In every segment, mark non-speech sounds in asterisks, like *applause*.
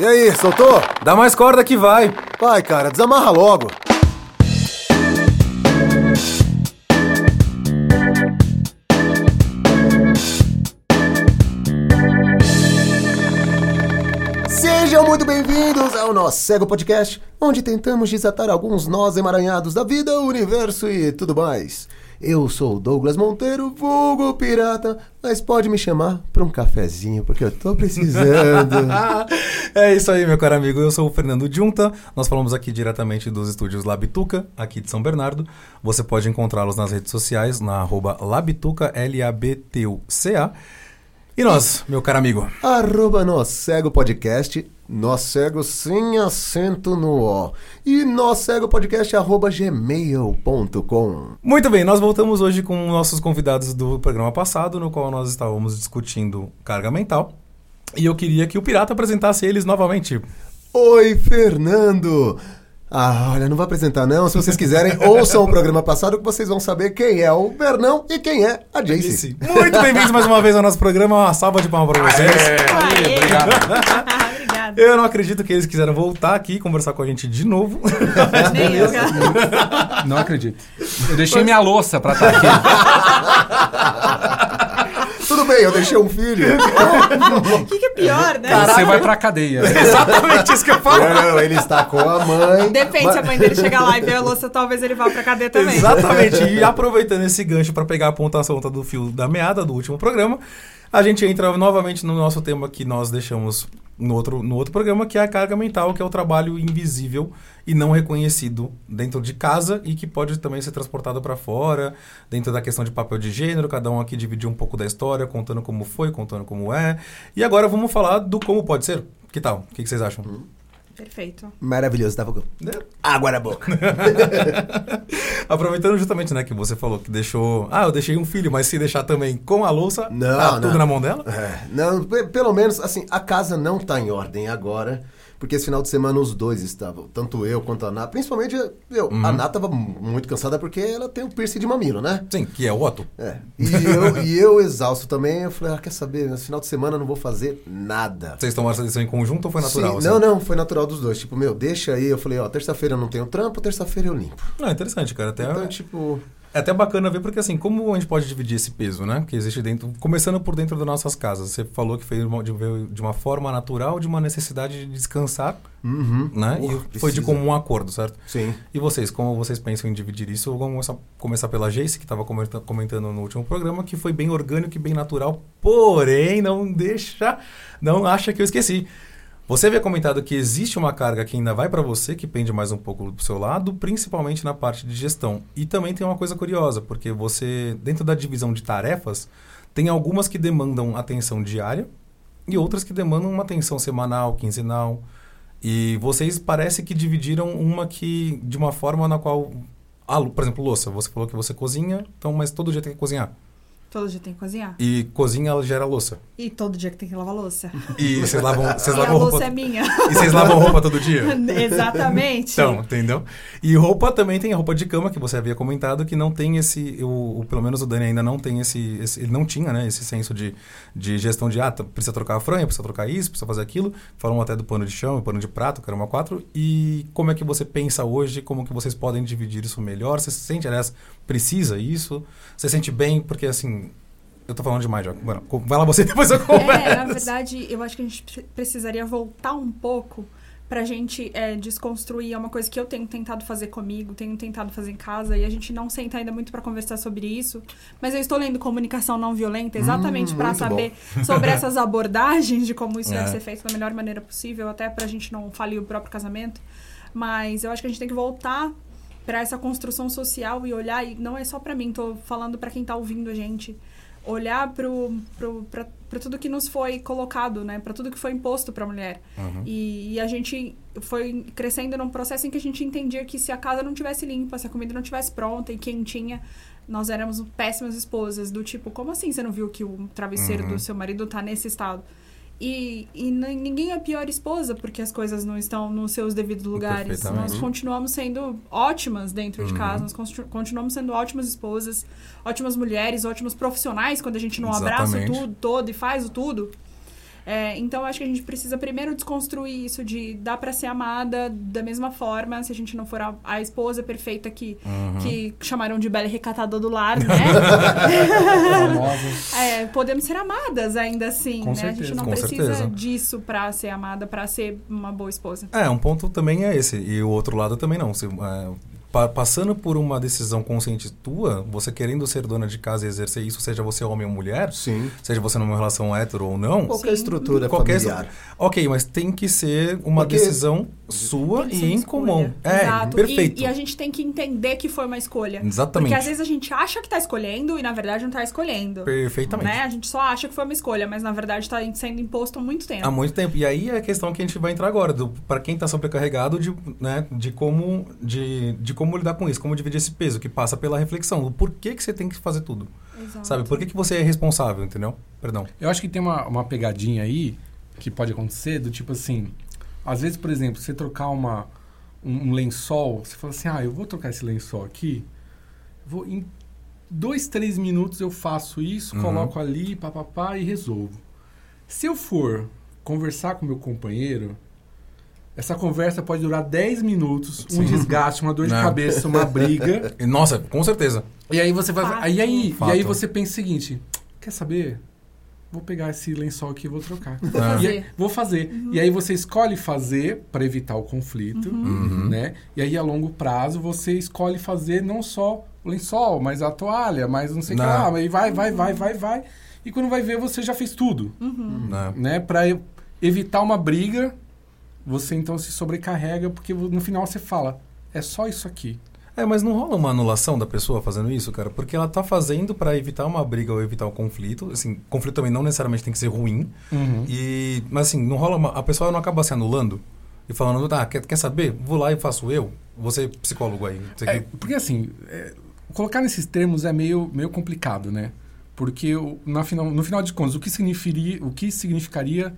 E aí, soltou? Dá mais corda que vai. Vai, cara, desamarra logo. Sejam muito bem-vindos ao nosso Cego Podcast, onde tentamos desatar alguns nós emaranhados da vida, universo e tudo mais. Eu sou o Douglas Monteiro, vulgo pirata, mas pode me chamar para um cafezinho, porque eu tô precisando. *laughs* é isso aí, meu caro amigo. Eu sou o Fernando Junta. Nós falamos aqui diretamente dos estúdios Labituca, aqui de São Bernardo. Você pode encontrá-los nas redes sociais, na arroba Labituca, L-A-B-T-U-C-A. E nós, meu caro amigo? Arroba Nós Cego Podcast, Nós Cego sem acento no O. E Nós Cego Podcast, arroba gmail.com. Muito bem, nós voltamos hoje com nossos convidados do programa passado, no qual nós estávamos discutindo carga mental. E eu queria que o Pirata apresentasse eles novamente. Oi, Fernando! Ah, olha, não vou apresentar não. Se vocês quiserem, *laughs* ouçam o programa passado que vocês vão saber quem é o Bernão e quem é a Jace. Muito bem-vindos mais uma vez ao nosso programa. Uma salva de palmas para vocês. Aê, obrigado. *laughs* Obrigada. Eu não acredito que eles quiseram voltar aqui e conversar com a gente de novo. *laughs* Nem eu, cara. *laughs* Não acredito. Eu deixei minha louça pra estar aqui. *laughs* Tudo bem, eu deixei um filho. O que, que é pior, né? Você vai pra cadeia. Exatamente isso que eu falo. Não, ele está com a mãe. Depende, Mas- se a mãe dele chegar lá e ver a louça, talvez ele vá pra cadeia também. Exatamente. E aproveitando esse gancho para pegar a pontuação do fio da meada do último programa, a gente entra novamente no nosso tema que nós deixamos no outro, no outro programa, que é a carga mental, que é o trabalho invisível e não reconhecido dentro de casa e que pode também ser transportado para fora, dentro da questão de papel de gênero, cada um aqui dividiu um pouco da história, contando como foi, contando como é. E agora vamos falar do como pode ser. Que tal? O que, que vocês acham? Perfeito. Maravilhoso, tava com água na boca. *laughs* Aproveitando justamente, né, que você falou que deixou. Ah, eu deixei um filho, mas se deixar também com a louça, Não, tá não. tudo na mão dela? É, não, pe- pelo menos, assim, a casa não tá em ordem agora. Porque esse final de semana os dois estavam, tanto eu quanto a Ná. Principalmente eu. Uhum. A Ná tava muito cansada porque ela tem o piercing de mamilo, né? Sim, que é o Otto. É. E eu, e eu exausto também. Eu falei, ah, quer saber? Nesse final de semana eu não vou fazer nada. Vocês tomaram essa decisão em conjunto ou foi natural? Sim, assim? Não, não, foi natural dos dois. Tipo, meu, deixa aí. Eu falei, ó, terça-feira eu não tenho trampo, terça-feira eu limpo. Não, é interessante, cara. Até, Então, tipo. É até bacana ver, porque assim, como a gente pode dividir esse peso, né? Que existe dentro. Começando por dentro das nossas casas. Você falou que fez uma- de, uma forma natural, de uma necessidade de descansar, Uhum. né? Porra, e foi de comum acordo, certo? Sim. E vocês, como vocês pensam em dividir isso? Vamos começar, começar pela Jace, que estava comentando no último programa, que foi bem orgânico e bem natural, porém não deixa, não acha que eu esqueci. Você havia comentado que existe uma carga que ainda vai para você, que pende mais um pouco do seu lado, principalmente na parte de gestão. E também tem uma coisa curiosa, porque você, dentro da divisão de tarefas, tem algumas que demandam atenção diária e outras que demandam uma atenção semanal, quinzenal. E vocês parece que dividiram uma que de uma forma na qual, ah, por exemplo, louça. Você falou que você cozinha, então, mas todo dia tem que cozinhar. Todo dia tem que cozinhar. E cozinha ela gera louça. E todo dia que tem que lavar louça. E vocês lavam, *laughs* vocês e a lavam louça roupa. é minha. E vocês lavam *laughs* roupa todo dia? *laughs* Exatamente. Então, entendeu? E roupa também tem a roupa de cama que você havia comentado que não tem esse, o, pelo menos o Dani ainda não tem esse, esse- ele não tinha, né, esse senso de, de gestão de ah, tá, precisa trocar a fronha, precisa trocar isso, precisa fazer aquilo. Falam até do pano de chão, pano de prato, que era uma quatro. E como é que você pensa hoje, como que vocês podem dividir isso melhor? Você se sente, aliás, precisa isso? Você sente bem porque assim, eu tô falando demais já. Bueno, vai lá você *laughs* depois eu converso. É, na verdade, eu acho que a gente pre- precisaria voltar um pouco pra gente é, desconstruir. É uma coisa que eu tenho tentado fazer comigo, tenho tentado fazer em casa, e a gente não senta ainda muito pra conversar sobre isso. Mas eu estou lendo comunicação não violenta exatamente Hum, pra muito saber sobre essas *laughs* abordagens de como isso É. deve ser feito da melhor maneira possível, até pra gente não falir o próprio casamento. Mas eu acho que a gente tem que voltar pra essa construção social e olhar, e não é só pra mim, tô falando pra quem tá ouvindo a gente olhar pro, pro, pra, pra tudo que nos foi colocado, né? Pra tudo que foi imposto pra mulher. Uhum. E, e a gente foi crescendo num processo em que a gente entendia que se a casa não tivesse limpa, se a comida não tivesse pronta e quentinha, nós éramos péssimas esposas. Do tipo, como assim você não viu que o travesseiro Uhum. do seu marido tá nesse estado? E, e ninguém é a pior esposa porque as coisas não estão nos seus devidos lugares. Nós continuamos sendo ótimas dentro de Uhum. casa, nós continu- continuamos sendo ótimas esposas, ótimas mulheres, ótimos profissionais quando a gente não abraça o Exatamente. tudo todo e faz o tudo. É, então, acho que a gente precisa primeiro desconstruir isso de dar pra ser amada da mesma forma, se a gente não for a, a esposa perfeita que, Uhum. que chamaram de bela e recatada do lar, *laughs* né? É, podemos ser amadas ainda assim, Com né? A gente certeza. não Com precisa certeza. disso pra ser amada, pra ser uma boa esposa. É, um ponto também é esse. E o outro lado também não. Se, é, pa- passando por uma decisão consciente tua, você querendo ser dona de casa e exercer isso, seja você homem ou mulher, Sim. seja você numa relação hétero ou não, Qualquer Sim. estrutura qualquer familiar. Ok, mas tem que ser uma Porque- decisão sua e em comum. É, Exato. perfeito. E, e a gente tem que entender que foi uma escolha. Exatamente. Porque às vezes a gente acha que tá escolhendo e na verdade não tá escolhendo. Perfeitamente. Né? A gente só acha que foi uma escolha, mas na verdade tá sendo imposto há muito tempo. Há muito tempo. E aí é a questão que a gente vai entrar agora, do, para quem está sobrecarregado, de, né, de, como, de, de como lidar com isso, como dividir esse peso, que passa pela reflexão, do porquê que você tem que fazer tudo. Exato. Sabe? Por que, que você é responsável, entendeu? Perdão. Eu acho que tem uma, uma pegadinha aí que pode acontecer, do tipo assim, às vezes, por exemplo, você trocar uma, um, um lençol, você fala assim, ah, eu vou trocar esse lençol aqui, vou em dois, três minutos eu faço isso, Uhum. coloco ali, papapá, e resolvo. Se eu for conversar com meu companheiro, essa conversa pode durar 10 minutos, um Sim. desgaste, uma dor de Não. cabeça, uma briga. *laughs* Nossa, com certeza. E aí você vai. Fato. Aí, aí, Fato. e aí você pensa o seguinte: quer saber? Vou pegar esse lençol aqui e vou trocar. Vou Ah. E fazer. aí- vou fazer. E aí você escolhe fazer para evitar o conflito, Uhum. né? E aí a longo prazo você escolhe fazer não só o lençol, mas a toalha, mas não sei o que lá, mas vai, vai, vai, vai, vai. E quando vai ver você já fez tudo, Né? né? Para evitar uma briga, você então se sobrecarrega porque no final você fala é só isso aqui. É, mas não rola uma anulação da pessoa fazendo isso, cara? Porque ela tá fazendo para evitar uma briga ou evitar o conflito. Assim, conflito também não necessariamente tem que ser ruim. E, mas assim, não rola uma, a pessoa não acaba se anulando e falando, ah, quer, quer saber? Vou lá e faço eu. Você, psicólogo aí. É, que- porque assim, é, colocar nesses termos é meio, meio complicado, né? Porque na final, no final de contas, o que, significaria, o que significaria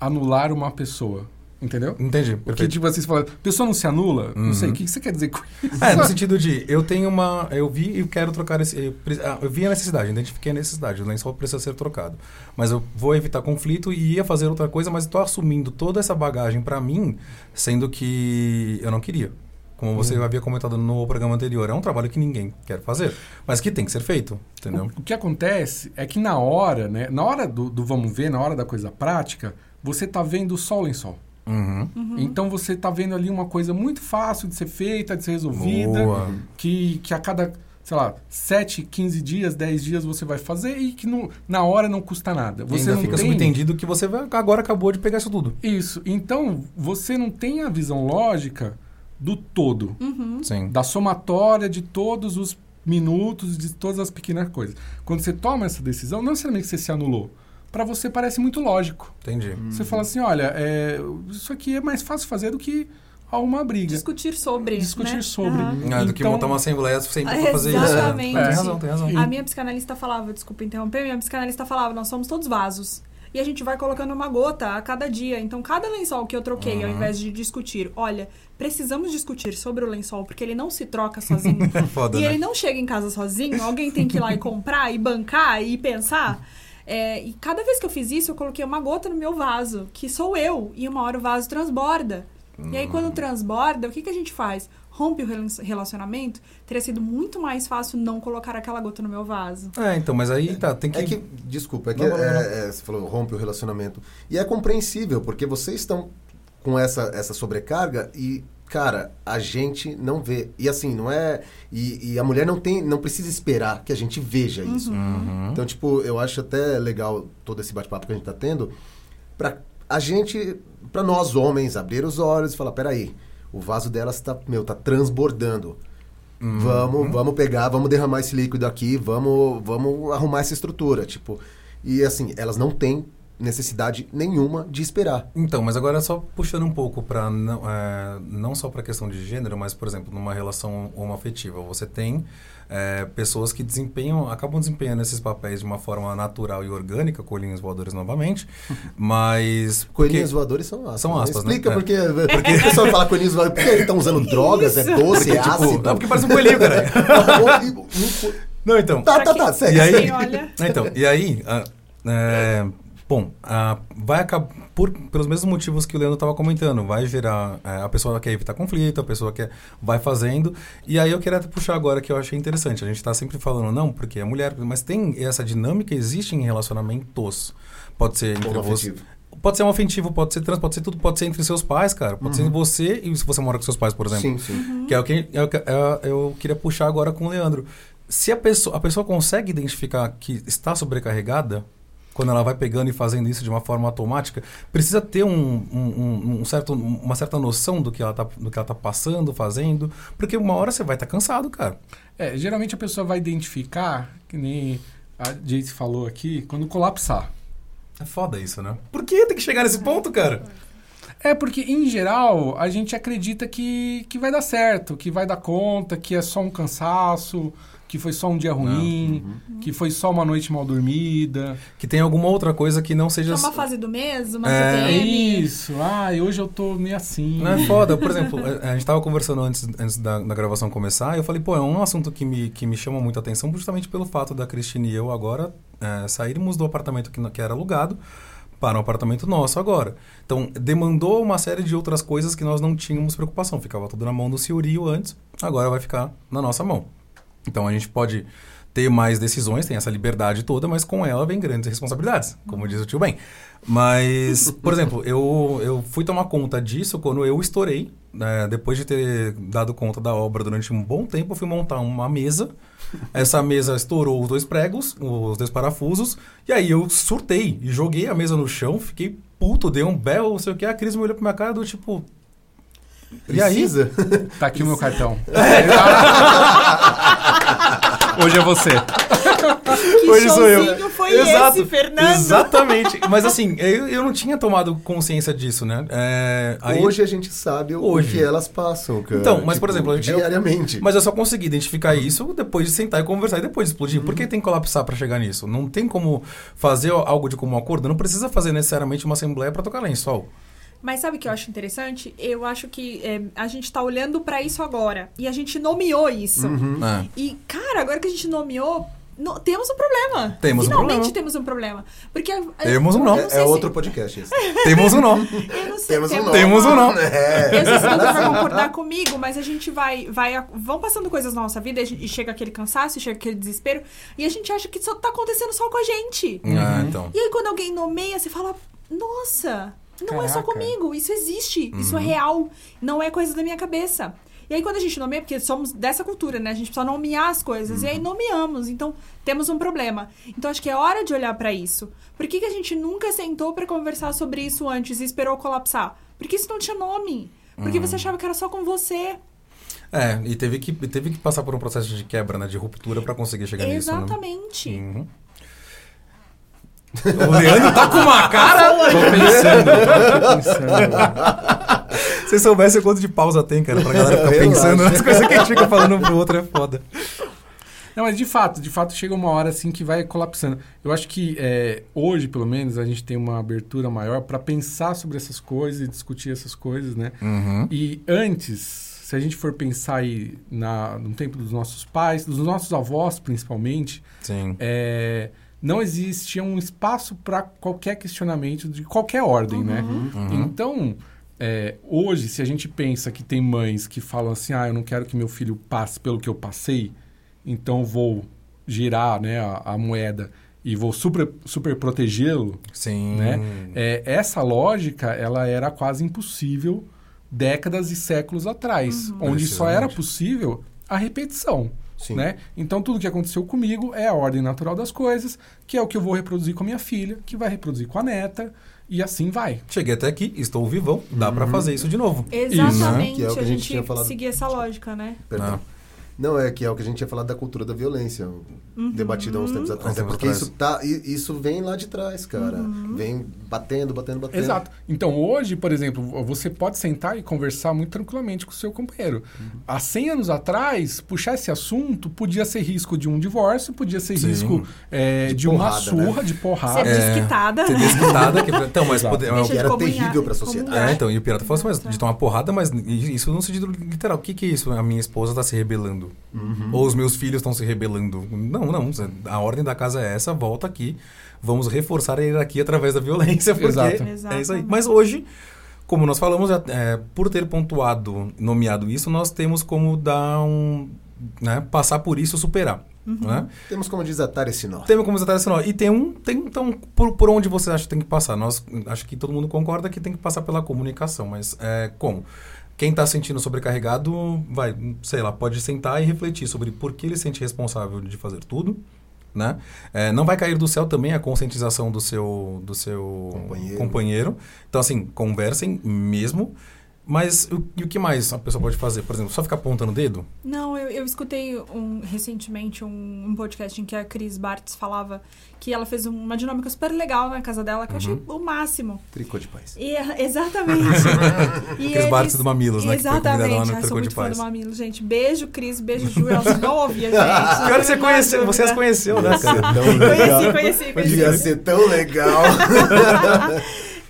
anular uma pessoa? Entendeu? Entendi, Porque, tipo assim, você fala, pessoa não se anula? Não sei, o Uhum. que, você quer dizer com isso? É, no sentido de, eu tenho uma. Eu vi e quero trocar esse. Eu, ah, eu vi a necessidade, identifiquei a necessidade, o lençol precisa ser trocado. Mas eu vou evitar conflito e ia fazer outra coisa, mas estou assumindo toda essa bagagem para mim, sendo que eu não queria. Como você havia comentado no programa anterior, é um trabalho que ninguém quer fazer, mas que tem que ser feito, entendeu? O que acontece é que na hora, né? Na hora do, do vamos ver, na hora da coisa prática, você tá vendo só o lençol. Uhum. Então você tá vendo ali uma coisa muito fácil de ser feita, de ser resolvida. Boa. que, que a cada, sei lá, 7, 15 dias, 10 dias você vai fazer e que no, na hora não custa nada. E Você ainda não fica tem subentendido que você vai- agora acabou de pegar isso tudo. isso. Então, você não tem a visão lógica do todo, Sim. da somatória de todos os minutos, de todas as pequenas coisas. Quando você toma essa decisão, não necessariamente você se anulou. Para você parece muito lógico. Entendi. Você fala assim, olha, é, isso aqui é mais fácil fazer do que uma briga. Discutir sobre. Discutir né? sobre. Aham. Ah, do que Então- montar uma assembleia sempre pra fazer isso. Exatamente. É, tem razão, tem razão. A minha psicanalista falava, desculpa interromper, minha psicanalista falava, nós somos todos vasos. E a gente vai colocando uma gota a cada dia. Então, cada lençol que eu troquei, ao invés de discutir, olha, precisamos discutir sobre o lençol, porque ele não se troca sozinho. *laughs* Foda, e né? ele não chega em casa sozinho, alguém tem que ir lá e comprar, e bancar, e pensar. É, e cada vez que eu fiz isso, eu coloquei uma gota no meu vaso, que sou eu, e uma hora o vaso transborda. E aí, quando transborda, o que, que a gente faz? Rompe o rela- relacionamento? Teria sido muito mais fácil não colocar aquela gota no meu vaso. É, então, mas aí tá, tem que. É que, desculpa, é que Não, não, não, é- não. é, você falou rompe o relacionamento. E é compreensível, porque vocês estão com essa, essa sobrecarga e, cara, a gente não vê. E assim, não é. E, e a mulher não tem, não precisa esperar que a gente veja isso. Uhum. Então, tipo, eu acho até legal todo esse bate-papo que a gente tá tendo, pra a gente, pra nós homens, abrir os olhos e falar, peraí, o vaso delas tá, meu, tá transbordando. Uhum. Vamos, vamos pegar, vamos derramar esse líquido aqui, vamos, vamos arrumar essa estrutura, tipo. E assim, elas não têm necessidade nenhuma de esperar. Então, mas agora só puxando um pouco para não, é, não só para a questão de gênero, mas, por exemplo, numa relação homoafetiva, você tem é, pessoas que desempenham, acabam desempenhando esses papéis de uma forma natural e orgânica, coelhinhos voadores novamente, *laughs* mas... Coelhinhos voadores são aspas. São né? aspas, né? Explica É. porque, *laughs* porque a pessoa fala coelhinhos voadores, porque eles estão usando drogas, é doce, é Porque, tipo, ácido. é porque parece um coelhinho, cara. *laughs* Não, então... Tá, tá, tá, segue. E aí- olha. Então, e aí, é, Bom, ah, vai acabar por, pelos mesmos motivos que o Leandro estava comentando. Vai gerar. é, a pessoa quer evitar conflito, a pessoa quer. Vai fazendo. E aí eu queria até puxar agora que eu achei interessante. A gente está sempre falando, não, porque é mulher, mas tem essa dinâmica, existe em relacionamentos. Pode ser entre você. Pode ser um afetivo, pode ser trans, pode ser tudo, pode ser entre seus pais, cara. Pode ser você e se você mora com seus pais, por exemplo. Sim, sim. Que é o que é o que- é- eu queria puxar agora com o Leandro. Se a pessoa, a pessoa consegue identificar que está sobrecarregada, quando ela vai pegando e fazendo isso de uma forma automática, precisa ter um, um- um- certo, uma certa noção do que ela está do que ela tá passando, fazendo, porque uma hora você vai estar cansado, cara. É, geralmente a pessoa vai identificar, que nem a Jace falou aqui, quando colapsar. É foda isso, né? Por que tem que chegar nesse ponto, cara? É porque, em geral, a gente acredita que, que vai dar certo, que vai dar conta, que é só um cansaço, que foi só um dia ruim, que foi só uma noite mal dormida. Que tem alguma outra coisa que não seja É uma fase do mês, uma É. É TPM. isso. Ai, hoje eu tô meio assim. Não é foda. Por exemplo, *laughs* a, a gente tava conversando antes, antes da, da gravação começar e eu falei, pô, é um assunto que me, que me chama muita atenção justamente pelo fato da Cristina e eu agora é, sairmos do apartamento que, que era alugado para um apartamento nosso agora. Então, demandou uma série de outras coisas que nós não tínhamos preocupação. Ficava tudo na mão do Ciorio antes, agora vai ficar na nossa mão. Então, a gente pode ter mais decisões, tem essa liberdade toda, mas com ela vem grandes responsabilidades, como diz o tio Ben. Mas, por *laughs* exemplo, eu, eu fui tomar conta disso quando eu estourei. né? depois de ter dado conta da obra durante um bom tempo, eu fui montar uma mesa. Essa mesa estourou os dois pregos, os dois parafusos, e aí eu surtei e joguei a mesa no chão, fiquei puto, dei um belo, não sei o que. A Cris me olhou pra minha cara do tipo. E aí? Precisa? Tá aqui o meu cartão. *laughs* Hoje é você. Que Hoje sou eu. foi Exato, esse, Fernando? Exatamente. Mas assim, eu, eu não tinha tomado consciência disso, né? É, aí- Hoje a gente sabe o Hoje. que elas passam, cara. Então, mas, por exemplo, diariamente. Mas eu só consegui identificar isso depois de sentar e conversar e depois de explodir. Por que tem que colapsar pra chegar nisso? Não tem como fazer algo de comum acordo. Não precisa fazer necessariamente uma assembleia pra tocar lençol. Mas sabe o que eu acho interessante? Eu acho que é, a gente tá olhando pra isso agora. E a gente nomeou isso. Uhum. É. E, cara, agora que a gente nomeou, no- temos um problema. Temos um Finalmente problema. temos um problema. Porque. Temos um não É, é se- outro podcast esse. *laughs* Temos um. Eu não sei. Temos um nó. Temos um. É. Eu sei se você vai concordar comigo, mas a gente vai, vai. Vão passando coisas na nossa vida e e chega aquele cansaço, chega aquele desespero. E a gente acha que isso tá acontecendo só com a gente. Ah, então. E aí, quando alguém nomeia, você fala: Nossa, não é só Caraca. comigo, isso existe, isso é real, não é coisa da minha cabeça. E aí, quando a gente nomeia, porque somos dessa cultura, né? A gente precisa nomear as coisas. E aí, nomeamos. Então, temos um problema. Então, acho que é hora de olhar pra isso. Por que, que a gente nunca sentou pra conversar sobre isso antes e esperou colapsar? Porque isso não tinha nome. Porque você achava que era só com você. É, e teve que, teve que passar por um processo de quebra, né? De ruptura pra conseguir chegar nisso, né? Exatamente. Uhum. *laughs* O Leandro tá com uma cara. Tô pensando, *laughs* tô pensando. Se soubesse o quanto de pausa tem, cara, pra galera ficar *laughs* Relaxa. pensando nas coisas que a gente fica falando um pro outro, é foda. Não, mas de fato, de fato chega uma hora assim que vai colapsando. Eu acho que é, hoje, pelo menos, a gente tem uma abertura maior para pensar sobre essas coisas e discutir essas coisas, né? Uhum. E antes, se a gente for pensar aí na, no tempo dos nossos pais, dos nossos avós principalmente, Sim. é, não existia um espaço para qualquer questionamento de qualquer ordem, né? Uhum. Então, é, hoje, se a gente pensa que tem mães que falam assim, ah, eu não quero que meu filho passe pelo que eu passei, então vou girar né, a, a moeda e vou super, super protegê-lo, Sim. né? É, essa lógica, ela era quase impossível décadas e séculos atrás, onde só era possível a repetição. Sim. Né? Então, tudo que aconteceu comigo é a ordem natural das coisas, que é o que eu vou reproduzir com a minha filha, que vai reproduzir com a neta, e assim vai. Cheguei até aqui, estou vivão, dá pra fazer isso de novo. Exatamente. Que é o que a a gente gente tinha falado. seguir essa lógica, né? Perdão. Não, é que é o que a gente tinha falado da cultura da violência, debatido há uns tempos atrás. É porque isso, tá, isso vem lá de trás, cara. Vem batendo, batendo, batendo. Exato. Então, hoje, por exemplo, você pode sentar e conversar muito tranquilamente com o seu companheiro. Há 100 anos atrás, puxar esse assunto podia ser risco de um divórcio, podia ser Sim. risco é, De de, uma porrada, né? surra, de porrada. Ser desquitada. Ser desquitada. Que... Então, mas poder... Que de era comunhar- terrível pra sociedade. comungar. É, então, e o pirata falou assim, mas de tomar porrada, mas isso no sentido literal. O que, que é isso? A minha esposa tá se rebelando. Ou os meus filhos estão se rebelando. Não, não. A ordem da casa é essa, volta aqui. vamos reforçar a hierarquia através da violência, porque Exato. é isso aí. Mas hoje, como nós falamos, é, por ter pontuado, nomeado isso, nós temos como dar um. Né, passar por isso, superar. Né? Temos como desatar esse nó. Temos como desatar esse nó. E tem um. Tem, então, por, por onde você acha que tem que passar? Nós, acho que todo mundo concorda que tem que passar pela comunicação, mas é, como? Quem está sentindo sobrecarregado, vai, sei lá, pode sentar e refletir sobre por que ele se sente responsável de fazer tudo. Né? É, não vai cair do céu também a conscientização do seu, do seu Companheiro. companheiro. Então, assim, conversem mesmo. Mas o, e o que mais a pessoa pode fazer? Por exemplo, só ficar apontando o dedo? Não, eu, eu escutei um, recentemente um, um podcast em que a Cris Bartz falava que ela fez uma dinâmica super legal na casa dela, que eu achei o máximo. Tricô de paz. E, *laughs* exatamente. *laughs* e Cris Bartz do Mamilos, né, que foi Exatamente. no Ai, Tricô sou de muito fã Paz. do Mamilos, gente. Beijo, Cris. Beijo, Ju. Elas não ouviam, *laughs* gente. Pior que você conheceu, você as conheceu, né, cara? tão legal. Conheci, conheci, conheci. Ia ser tão legal.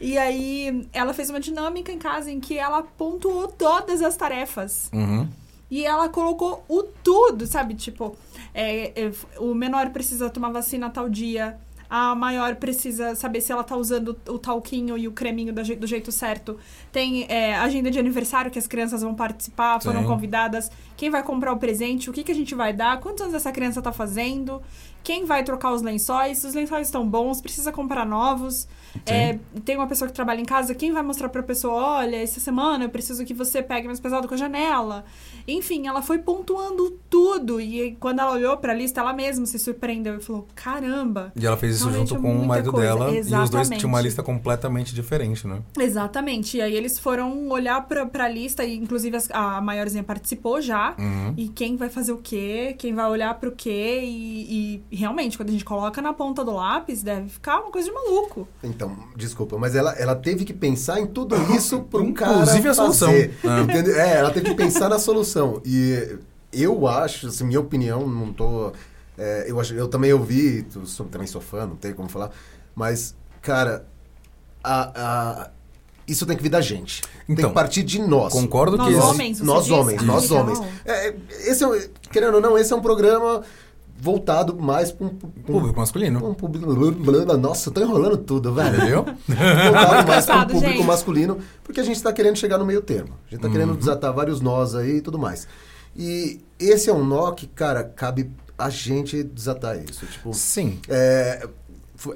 E aí, ela fez uma dinâmica em casa em que ela pontuou todas as tarefas. Uhum. E ela colocou o tudo, sabe? Tipo, é, é, o menor precisa tomar vacina tal dia. A maior precisa saber se ela tá usando o talquinho e o creminho do jeito certo. Tem é, agenda de aniversário que as crianças vão participar, foram Sim. convidadas. Quem vai comprar o presente, o que, que a gente vai dar, quantos anos essa criança tá fazendo, quem vai trocar os lençóis, se os lençóis estão bons, precisa comprar novos. É, tem uma pessoa que trabalha em casa, quem vai mostrar pra pessoa, olha, essa semana eu preciso que você pegue mais pesado com a janela. Enfim, ela foi pontuando tudo. E quando ela olhou pra lista, ela mesma se surpreendeu e falou: caramba! E ela fez isso junto é com o marido coisa. dela. E os dois Exatamente. tinham uma lista completamente diferente, né? Exatamente. E aí eles foram olhar pra, pra lista, e inclusive as- a maiorzinha participou já. Uhum. E quem vai fazer o quê, quem vai olhar pro quê. E, e realmente, quando a gente coloca na ponta do lápis, deve ficar uma coisa de maluco. Então, desculpa, mas ela, ela teve que pensar em tudo isso para um cara Inclusive a solução. fazer, Ah. entendeu? É, ela teve que pensar na solução. E eu acho, assim, minha opinião, não tô... é, eu, acho, eu também ouvi, sou- também sou fã, não tem como falar, mas, cara, a, a- isso tem que vir da gente. tem Então, que partir de nós. Concordo Nós que homens, você Nós diz? homens, Ah, nós legal. homens. É, é, esse é, querendo ou não, esse é um programa voltado mais para um, um, Público masculino. um público... Nossa, eu tô enrolando tudo, velho. Entendeu? *laughs* voltado mais para Cansado, público gente. masculino, porque a gente está querendo chegar no meio termo. A gente está Uhum. querendo desatar vários nós aí e tudo mais. E esse é um nó que, cara, cabe a gente desatar isso. Tipo, Sim. é,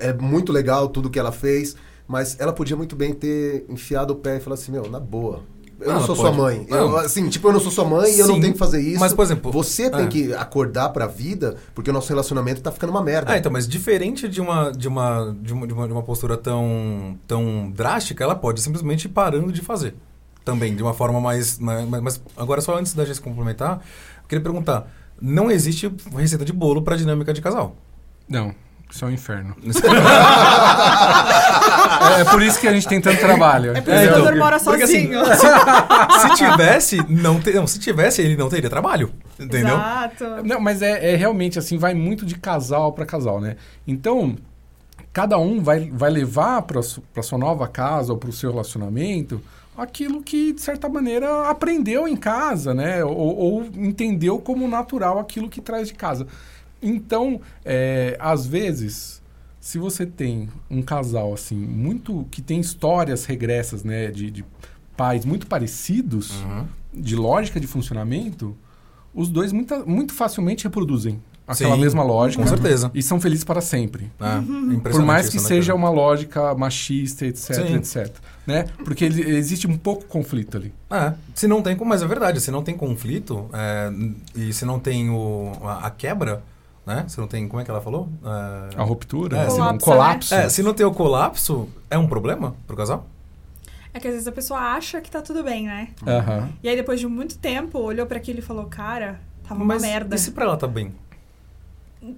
é muito legal tudo que ela fez, mas ela podia muito bem ter enfiado o pé e falar assim, meu, na boa. Eu Ela não sou pode. sua mãe. Eu, Não. assim, tipo, eu não sou sua mãe e eu não tenho que fazer isso. mas, por exemplo, Você tem é. que acordar pra vida, porque o nosso relacionamento tá ficando uma merda. Ah, então, mas diferente de uma, de uma, de uma, de uma, de uma postura tão, tão drástica, ela pode simplesmente ir parando de fazer. Também, de uma forma mais, mais. Mas agora, só antes da gente complementar, eu queria perguntar: não existe receita de bolo para dinâmica de casal? Não, isso é um inferno. *laughs* é, é por isso que a gente tem tanto trabalho. É por isso que o mora porque assim, sozinho. Se *laughs* tivesse, não, te, não, se tivesse, ele não teria trabalho. Entendeu? Exato. Não, mas é, é realmente assim, vai muito de casal para casal, né? Então, cada um vai, vai levar para sua nova casa ou para o seu relacionamento aquilo que, de certa maneira, aprendeu em casa, né? Ou, ou entendeu como natural aquilo que traz de casa. Então, é, às vezes, se você tem um casal assim, muito que tem histórias regressas, né, de, de pais muito parecidos, Uhum. de lógica de funcionamento, os dois muita, muito facilmente reproduzem aquela Sim, mesma lógica Com certeza. e são felizes para sempre. É, impressionante Por mais que né, seja uma lógica machista, etc, Sim. etc. Né? Porque ele- existe um pouco conflito ali. É, se não tem, mas é verdade, se não tem conflito é, e se não tem o, a, a quebra, né? Se não tem, como é que ela falou? É, A ruptura, É, né? se não- um colapso. é, se não tem o colapso, é um problema pro casal? É que às vezes a pessoa acha que tá tudo bem, né? Aham. E aí depois de muito tempo, olhou pra aquilo e falou, cara, tava mas uma merda. e se pra ela tá bem?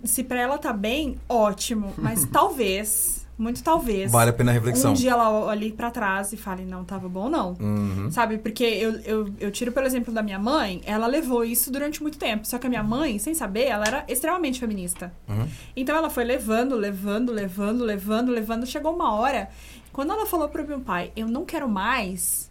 Se pra ela tá bem, ótimo. Mas *laughs* talvez, muito talvez, Vale a pena a reflexão. um dia ela olhe pra trás e fale, não tava bom não. Uhum. Sabe? Porque eu, eu, eu tiro pelo exemplo da minha mãe, ela levou isso durante muito tempo. Só que a minha mãe, sem saber, ela era extremamente feminista. Uhum. Então ela foi levando, levando, levando, levando, levando. Chegou uma hora, quando ela falou pro meu pai, eu não quero mais.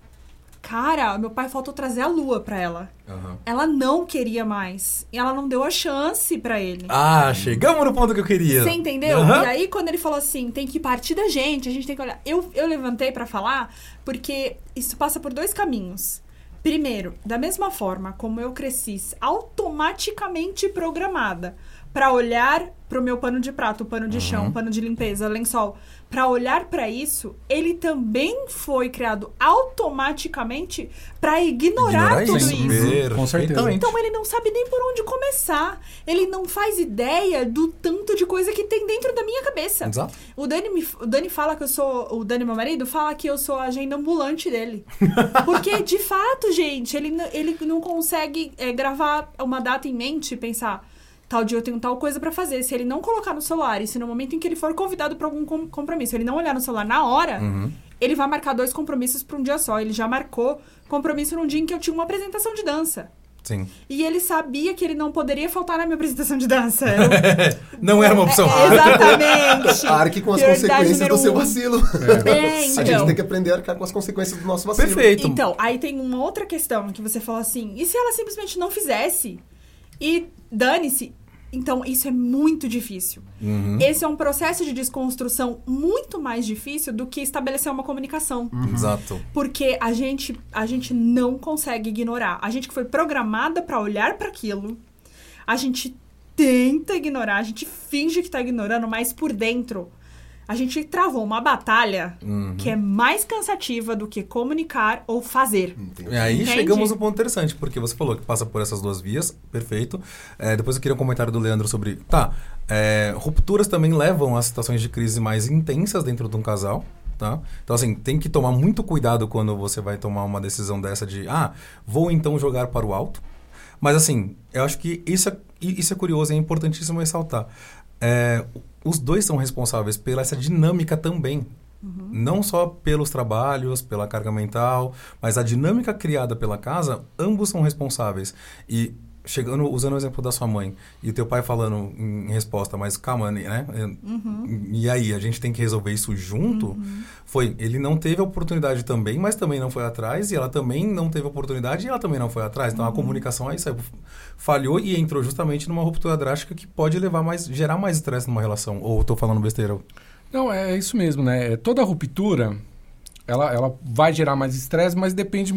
Cara, meu pai faltou trazer a lua pra ela. Aham. Ela não queria mais. E ela não deu a chance pra ele. Ah, chegamos no ponto que eu queria. Você entendeu? Aham. E aí, quando ele falou assim, tem que partir da gente, a gente tem que olhar. Eu, eu levantei pra falar porque isso passa por dois caminhos. Primeiro, da mesma forma como eu cresci automaticamente programada pra olhar pro meu pano de prato, pano de chão, pano de limpeza, lençol, pra olhar pra isso, ele também foi criado automaticamente pra ignorar, Ignorar tudo isso, isso. Com certeza. Então ele não sabe nem por onde começar. Ele não faz ideia do tanto de coisa que tem dentro da minha cabeça. Exato. O Dani, me- o Dani fala que eu sou. O Dani, meu marido, fala que eu sou a agenda ambulante dele. *laughs* Porque, de fato, gente, ele, ele não consegue é, gravar uma data em mente e pensar. Tal dia eu tenho tal coisa pra fazer. Se ele não colocar no celular e se no momento em que ele for convidado pra algum com- compromisso, ele não olhar no celular na hora, Uhum. ele vai marcar dois compromissos pra um dia só. Ele já marcou compromisso num dia em que eu tinha uma apresentação de dança. Sim. E ele sabia que ele não poderia faltar na minha apresentação de dança. Era *laughs* Não era uma opção. É, exatamente. Arque com as Prioridade consequências do seu um. vacilo. É, A gente então. tem que aprender a arcar com as consequências do nosso vacilo. Perfeito. Então, aí tem uma outra questão que você falou assim: e se ela simplesmente não fizesse? E dane-se. Então, isso é muito difícil. Uhum. Esse é um processo de desconstrução muito mais difícil do que estabelecer uma comunicação. Exato. Porque a gente, a gente não consegue ignorar. A gente que foi programada pra olhar pra aquilo, a gente tenta ignorar, a gente finge que tá ignorando, mas por dentro a gente travou uma batalha Uhum. que é mais cansativa do que comunicar ou fazer. Entendi. E aí Entende? chegamos no ponto interessante, porque você falou que passa por essas duas vias, perfeito. É, depois eu queria um comentário do Leandro sobre. Tá, é, rupturas também levam a situações de crise mais intensas dentro de um casal. Tá? Então, assim, tem que tomar muito cuidado quando você vai tomar uma decisão dessa de, ah, vou então jogar para o alto. Mas, assim, eu acho que isso é, isso é curioso e é importantíssimo ressaltar. É, os dois são responsáveis pela essa dinâmica também. Não só pelos trabalhos, pela carga mental, mas a dinâmica criada pela casa, ambos são responsáveis. E chegando, usando o exemplo da sua mãe e o teu pai falando em resposta, mas calma, né? E aí, a gente tem que resolver isso junto? Foi, ele não teve a oportunidade também, mas também não foi atrás, e ela também não teve a oportunidade e ela também não foi atrás. Então a comunicação aí saiu, falhou e entrou justamente numa ruptura drástica que pode levar mais, gerar mais estresse numa relação. Ou tô falando besteira? Não, é isso mesmo, né? É, Toda ruptura, ela, ela vai gerar mais estresse, mas depende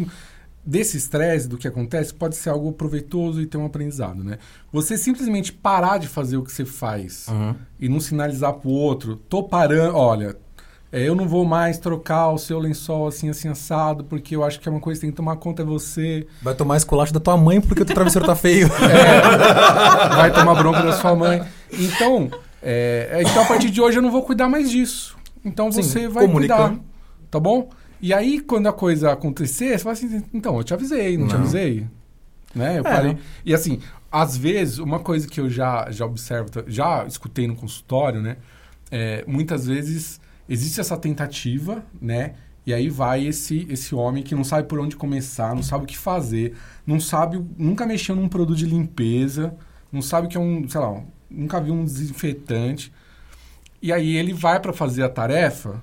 desse estresse, do que acontece, pode ser algo proveitoso e ter um aprendizado, né? Você simplesmente parar de fazer o que você faz Uhum. e não sinalizar pro outro, tô parando, olha, é, eu não vou mais trocar o seu lençol assim, assim, assado, porque eu acho que é uma coisa que tem que tomar conta é você. Vai tomar esculacho da tua mãe porque o teu travesseiro tá feio. *laughs* vai tomar bronca da sua mãe. Então, é, é, então a partir de hoje eu não vou cuidar mais disso. Então Sim, você vai comunica. cuidar, tá bom? E aí quando a coisa acontecer, você fala assim, então, eu te avisei, não, te Não. avisei? Né? Eu É. parei. E assim, às vezes, uma coisa que eu já, já observo, já escutei no consultório, né? é, muitas vezes existe essa tentativa, né? E aí vai esse, esse homem que não sabe por onde começar, não sabe o que fazer, não sabe, nunca mexeu num produto de limpeza, não sabe o que é um, sei lá, nunca viu um desinfetante. E aí ele vai para fazer a tarefa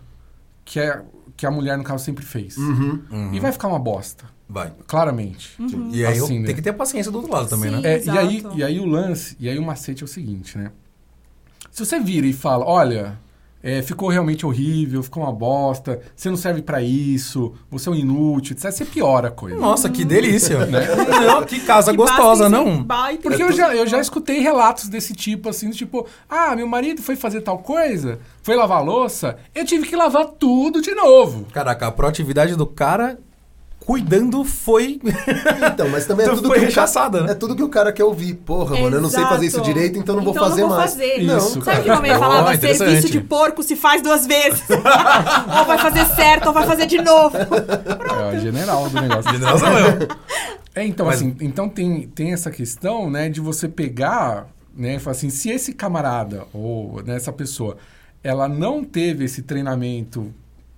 que, é, que a mulher, no caso, sempre fez. Uhum. Uhum. E vai ficar uma bosta, Vai. claramente. E aí eu- Assim, né? tem que ter paciência do outro lado também, Sim. né? É, e, aí, e aí o lance, e aí o macete é o seguinte, né? Se você vira e fala, olha, é, ficou realmente horrível, ficou uma bosta, você não serve pra isso, você é um inútil, etc., você piora a coisa. Nossa, que delícia. *laughs* Não, que casa Que gostosa, não? Porque eu já, eu já escutei relatos desse tipo, assim, tipo, ah, meu marido foi fazer tal coisa, foi lavar a louça, eu tive que lavar tudo de novo. Caraca, a proatividade do cara cuidando foi. Então, mas também é *laughs* tudo foi que o rechaçada, cara, né? é tudo que o cara quer ouvir. Porra, mano, eu não sei fazer isso Exato. direito, então não vou Então não fazer vou mais. fazer. Não, Isso. Sabe que minha mãe falava? Oh. Serviço de porco se faz duas vezes. *laughs* ou vai fazer certo, ou vai fazer de novo. É o general do negócio. *laughs* General Samuel. É, então, Mas- assim, então tem, tem essa questão, né, de você pegar, né, e falar assim, se esse camarada ou né, essa pessoa, ela não teve esse treinamento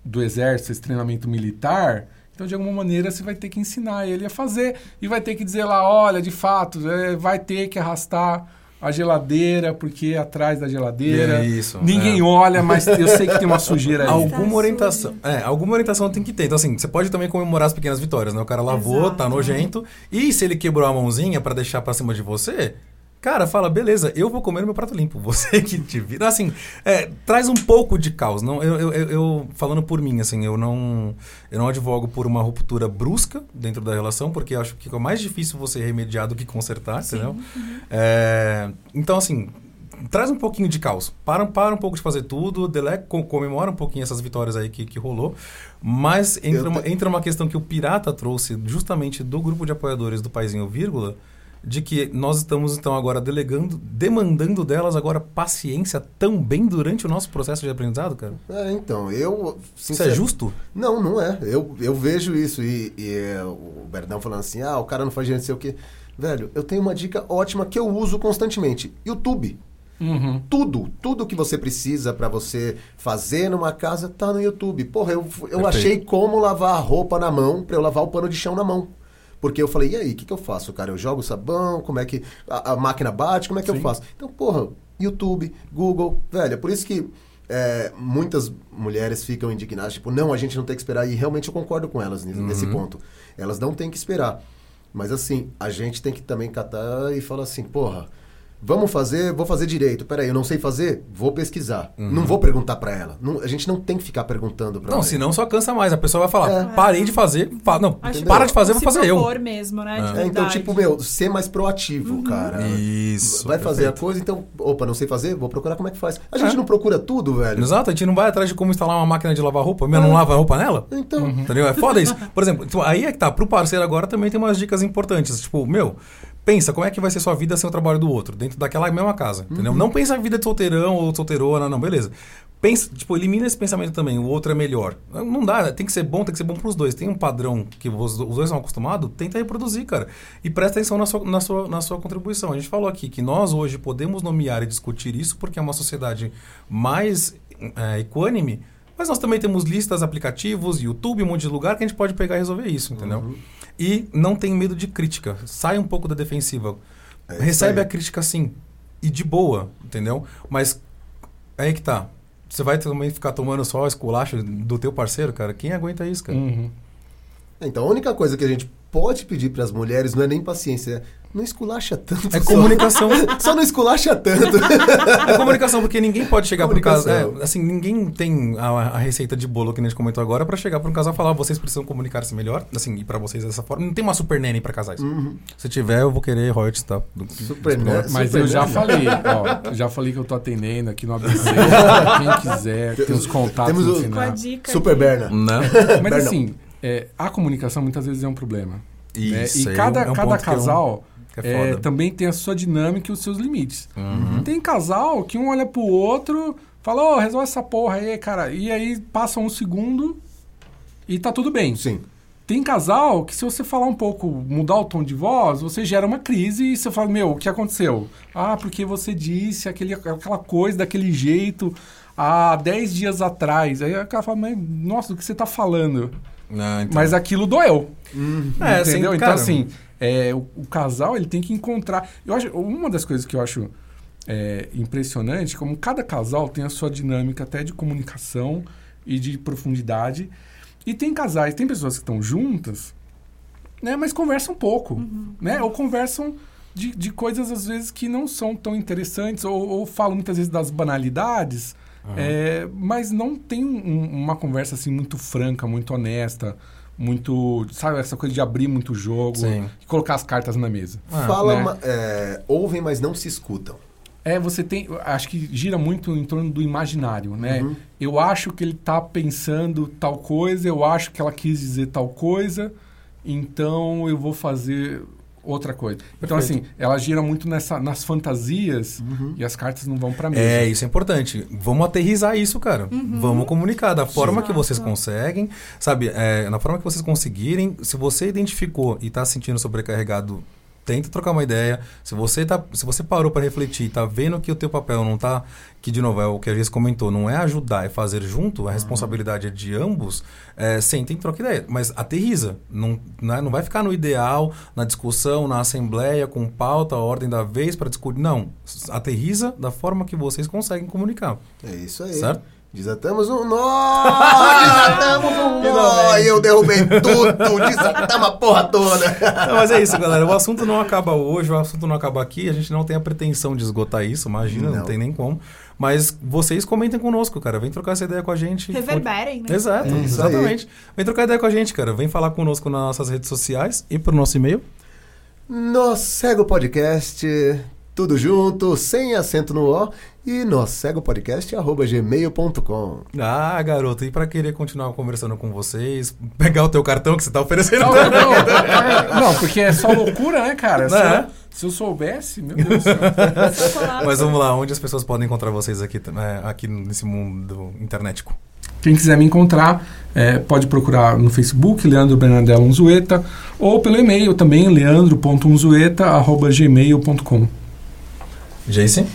do exército, esse treinamento militar, então de alguma maneira você vai ter que ensinar ele a fazer e vai ter que dizer lá, olha, de fato, é, vai ter que arrastar a geladeira, porque atrás da geladeira. Isso, Ninguém é. olha, mas eu sei que tem uma *laughs* sujeira. Tá Alguma sujo. orientação. É, alguma orientação tem que ter. Então, assim, você pode também comemorar as pequenas vitórias, né? O cara lavou, tá Exato. nojento. E se ele quebrou a mãozinha pra deixar pra cima de você, cara, fala, beleza, eu vou comer meu prato limpo. *laughs* Você que te vira. Assim, é, traz um pouco de caos. Não, eu, eu, eu- falando por mim, assim, eu não, eu não advogo por uma ruptura brusca dentro da relação, porque acho que é mais difícil você remediar do que consertar, entendeu? É, então, assim, traz um pouquinho de caos. Para, para um pouco de fazer tudo, delete, co- comemora um pouquinho essas vitórias aí que, que rolou. Mas entra Eu uma, te- entra uma questão que o Pirata trouxe justamente do grupo de apoiadores do Paizinho Vírgula, de que nós estamos então agora delegando, demandando delas agora paciência também durante o nosso processo de aprendizado, cara. É, então, eu. Isso é justo? Não, não é. Eu, eu vejo isso. E, e, é, o Berdão falando assim: ah, o cara não faz gente sei o quê. Velho, eu tenho uma dica ótima que eu uso constantemente: YouTube. Uhum. Tudo, tudo que você precisa pra você fazer numa casa tá no YouTube. Porra, eu, eu Perfeito. achei como lavar a roupa na mão pra eu lavar o pano de chão na mão. Porque eu falei, e aí, o que, que eu faço, cara? Eu jogo sabão, como é que a, a máquina bate, como é que eu Sim. faço? Então, porra, YouTube, Google, velho, é por isso que é, muitas mulheres ficam indignadas, tipo, não, a gente não tem que esperar. E realmente eu concordo com elas nesse, nesse Uhum. ponto. Elas não têm que esperar. Mas assim, a gente tem que também catar e falar assim, porra, vamos fazer, vou fazer direito. Peraí, eu não sei fazer? Vou pesquisar. Não vou perguntar pra ela. Não- a gente não tem que ficar perguntando pra Não, ela. senão só cansa mais. A pessoa vai falar, É. parei de fazer. fa- Não, Acho para de fazer, vou se fazer eu. mesmo, né? É. É, então, tipo, meu, ser mais proativo, cara. Isso. Vai fazer a perfeito. coisa, então, opa, não sei fazer, vou procurar como é que faz. A gente É. não procura tudo, velho. Exato, a gente não vai atrás de como instalar uma máquina de lavar roupa. Meu, não lava roupa nela? Então, Entendeu? É foda isso. Por exemplo, então, aí é que tá. Pro parceiro agora também tem umas dicas importantes. Tipo, meu, pensa como é que vai ser sua vida sem o trabalho do outro, dentro daquela mesma casa. Entendeu? Não pensa a vida de solteirão ou solteirona, não, beleza. Pensa, tipo, elimina esse pensamento também, o outro é melhor. Não dá, tem que ser bom, tem que ser bom pros dois. Tem um padrão que os, os dois são acostumados, tenta reproduzir, cara. E presta atenção na sua, na, sua, na sua contribuição. A gente falou aqui que nós hoje podemos nomear e discutir isso porque é uma sociedade mais é, equânime, mas nós também temos listas, aplicativos, YouTube, um monte de lugar que a gente pode pegar e resolver isso, entendeu? Uhum. E não tem medo de crítica. Sai um pouco da defensiva. É Recebe aí. a crítica sim. E de boa, entendeu? Mas aí que tá. Você vai também ficar tomando só esculacho do teu parceiro, cara? Quem aguenta isso, cara? Uhum. então a única coisa que a gente pode pedir pras mulheres não é nem paciência, é não esculacha tanto. É só. comunicação. *laughs* Só não esculacha tanto. É comunicação, porque ninguém pode chegar para um casal. É, assim, ninguém tem a, a receita de bolo que a gente comentou agora para chegar para um casal e falar, vocês precisam comunicar-se melhor, assim, e para vocês dessa forma. Não tem uma super nene para casais. Uhum. Se tiver, eu vou querer royalties, tá? Do- Super nene. Mas Super eu já falei, ó, já falei que eu tô atendendo aqui no ABC, quem quiser, tem os contatos Temos no o- Com a dica Super aqui. Berna. Né? Mas assim, é, a comunicação muitas vezes é um problema. né? Isso, E aí cada, é um cada que eu- casal que é é, também tem a sua dinâmica e os seus limites. Uhum. Tem casal que um olha pro outro, fala, ô, resolve essa porra aí, cara. E aí passa um segundo e tá tudo bem. Sim. Tem casal que se você falar um pouco, mudar o tom de voz, você gera uma crise e você fala, meu, o que aconteceu? Ah, porque você disse aquele, aquela coisa daquele jeito há 10 dias atrás. Aí o cara fala, mas, nossa, do que você tá falando? Ah, então. Mas aquilo doeu. É, assim, entendeu? então, cara, assim, é, o, o casal ele tem que encontrar. Eu acho, uma das coisas que eu acho é, impressionante, como cada casal tem a sua dinâmica até de comunicação e de profundidade. E tem casais, tem pessoas que estão juntas, né, mas conversam pouco, né? Ou conversam de, de coisas às vezes que não são tão interessantes, ou, ou falam muitas vezes das banalidades. É, mas não tem um- uma conversa assim muito franca, muito honesta, muito. Sabe, essa coisa de abrir muito o jogo Sim. e colocar as cartas na mesa. Ah, Fala, né? ma- é, ouvem, mas não se escutam. É, você tem. Acho que gira muito em torno do imaginário, né? Uhum. Eu acho que ele tá pensando tal coisa, eu acho que ela quis dizer tal coisa, então eu vou fazer outra coisa. Então, Perfeito. assim, ela gira muito nessa, nas fantasias e as cartas não vão pra mesa. É, isso é importante. Vamos aterrizar isso, cara. Vamos comunicar da forma que vocês Exato. conseguem, sabe? É, na forma que vocês conseguirem. Se você identificou e tá se sentindo sobrecarregado tenta trocar uma ideia. Se você tá, se você parou para refletir, tá vendo que o teu papel não tá, que de novo é o que a gente comentou, não é ajudar, é fazer junto, a responsabilidade é de ambos. É, sentem, troca ideia, mas aterriza. Não, não, é- não vai ficar no ideal, na discussão, na assembleia, com pauta, ordem da vez para discutir. Não, aterriza da forma que vocês conseguem comunicar. É isso aí. Certo? Desatamos um nó! *laughs* Desatamos um nó! E eu derrubei tudo! Desatamos a porra toda! *laughs* Não, mas é isso, galera. O assunto não acaba hoje, o assunto não acaba aqui. A gente não tem a pretensão de esgotar isso, imagina, não, Não. tem nem como. Mas vocês comentem conosco, cara. Vem trocar essa ideia com a gente. Reverberem, né? Exato, É isso aí. exatamente. Vem trocar ideia com a gente, cara. Vem falar conosco nas nossas redes sociais e pro nosso e-mail. Nós Cego Podcast, tudo junto, sem acento no O, e nós Cego Podcast, arroba gmail.com. Ah, garoto, e pra querer continuar conversando com vocês, pegar o teu cartão que você tá oferecendo. Não, não, *laughs* é, não, porque é só loucura, né, cara? Se, É. eu, se eu soubesse, meu Deus do céu. Chocolate. *laughs* Mas vamos lá, onde as pessoas podem encontrar vocês aqui, é, aqui nesse mundo internetico? Quem quiser me encontrar, é, pode procurar no Facebook, Leandro Bernardello Unzueta, ou pelo e-mail também, leandro.unzueta.gmail.com. Jason?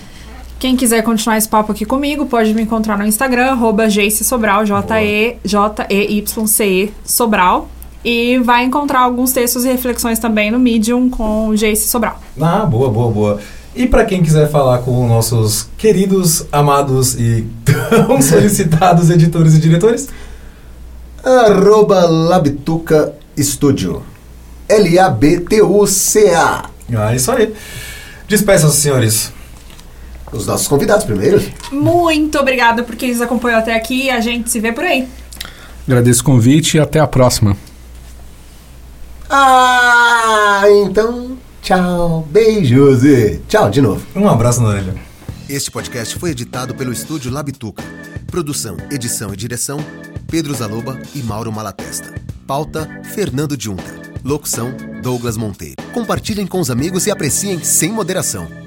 Quem quiser continuar esse papo aqui comigo, pode me encontrar no Instagram, arroba Jace Sobral, J-E- J-E-Y-C-E Sobral. E vai encontrar alguns textos e reflexões também no Medium com Jace Sobral. Ah, boa, boa, boa. E para quem quiser falar com nossos queridos, amados e *laughs* tão solicitados editores e diretores? Arroba Labituca Studio. L-A-B-T-U-C-A. Ah, isso aí. Despeçam-se, senhores. Os nossos convidados primeiro. Muito obrigada por quem nos acompanhou até aqui. A gente se vê por aí. Agradeço o convite e até a próxima. Ah, então, tchau, beijos e tchau de novo. Um abraço na orelha. Este podcast foi editado pelo estúdio Labituca. Produção, edição e direção: Pedro Zaloba e Mauro Malatesta. Pauta: Fernando Junta. Locução: Douglas Monteiro. Compartilhem com os amigos e apreciem sem moderação.